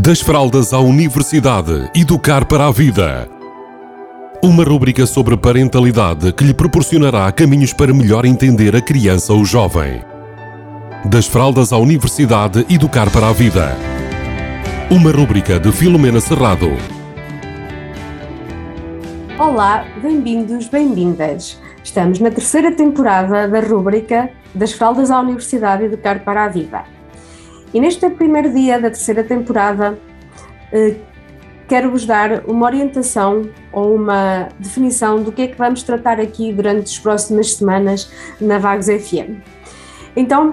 Das fraldas à universidade, educar para a vida. Uma rúbrica sobre parentalidade que lhe proporcionará caminhos para melhor entender a criança ou jovem. Das fraldas à universidade, educar para a vida. Uma rúbrica de Filomena Serrado. Olá, bem-vindos, bem-vindas. Estamos na terceira temporada da rúbrica Das fraldas à universidade, educar para a vida. E neste primeiro dia da terceira temporada, eh, quero-vos dar uma orientação ou uma definição do que é que vamos tratar aqui durante as próximas semanas na Vagos FM. Então,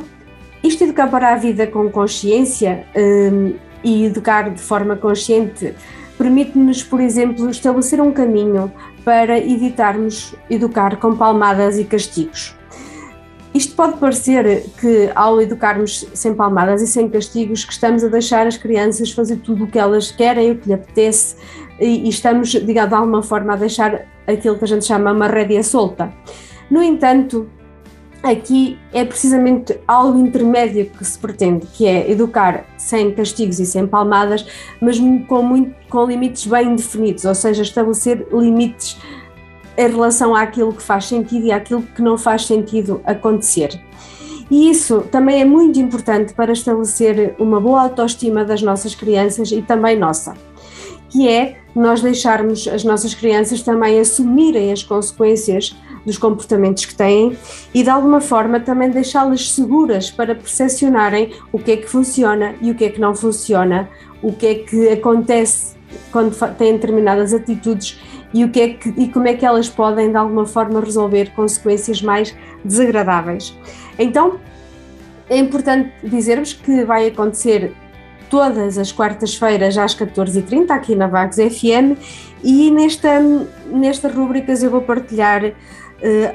isto educar para a vida com consciência eh, e educar de forma consciente permite-nos, por exemplo, estabelecer um caminho para evitarmos educar com palmadas e castigos. Isto pode parecer que, ao educarmos sem palmadas e sem castigos, que estamos a deixar as crianças fazer tudo o que elas querem, o que lhe apetece, e, estamos, digamos, de alguma forma a deixar aquilo que a gente chama uma rédea solta. No entanto, aqui é precisamente algo intermédio que se pretende, que é educar sem castigos e sem palmadas, mas com, muito, com limites bem definidos, ou seja, estabelecer limites em relação àquilo que faz sentido e àquilo que não faz sentido acontecer. E isso também é muito importante para estabelecer uma boa autoestima das nossas crianças e também nossa, que é nós deixarmos as nossas crianças também assumirem as consequências dos comportamentos que têm e de alguma forma também deixá-las seguras para percepcionarem o que é que funciona e o que é que não funciona, o que é que acontece quando têm determinadas atitudes e, o que é que, e como é que elas podem de alguma forma resolver consequências mais desagradáveis. Então é importante dizermos que vai acontecer todas as quartas-feiras às 14h30 aqui na Vagos FM e nesta, nestas rubricas eu vou partilhar uh,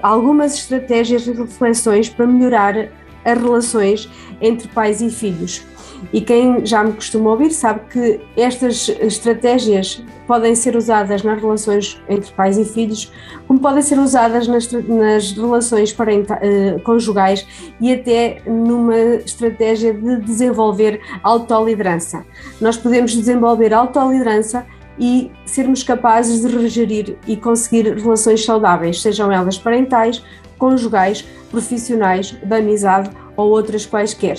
algumas estratégias e reflexões para melhorar as relações entre pais e filhos. E quem já me costuma ouvir sabe que estas estratégias podem ser usadas nas relações entre pais e filhos, como podem ser usadas nas, nas relações parenta, uh, conjugais e até numa estratégia de desenvolver autoliderança. Nós podemos desenvolver autoliderança e sermos capazes de regerir e conseguir relações saudáveis, sejam elas parentais, conjugais, profissionais, de amizade ou outras quaisquer.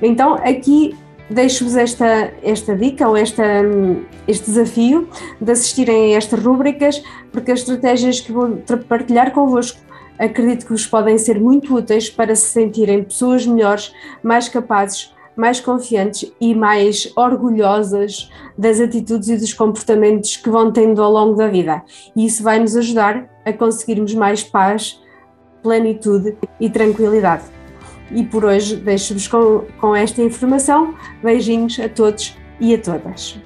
Então, aqui deixo-vos esta, esta dica ou esta, este desafio de assistirem a estas rúbricas, porque as estratégias que vou partilhar convosco acredito que vos podem ser muito úteis para se sentirem pessoas melhores, mais capazes, mais confiantes e mais orgulhosas das atitudes e dos comportamentos que vão tendo ao longo da vida. E isso vai nos ajudar a conseguirmos mais paz, plenitude e tranquilidade. E por hoje deixo-vos com, com esta informação. Beijinhos a todos e a todas.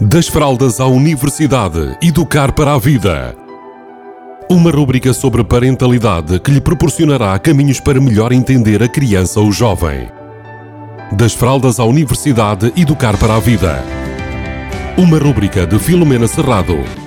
Das fraldas à universidade, educar para a vida. Uma rúbrica sobre parentalidade que lhe proporcionará caminhos para melhor entender a criança ou jovem. Das fraldas à universidade, educar para a vida. Uma rúbrica de Filomena Serrado.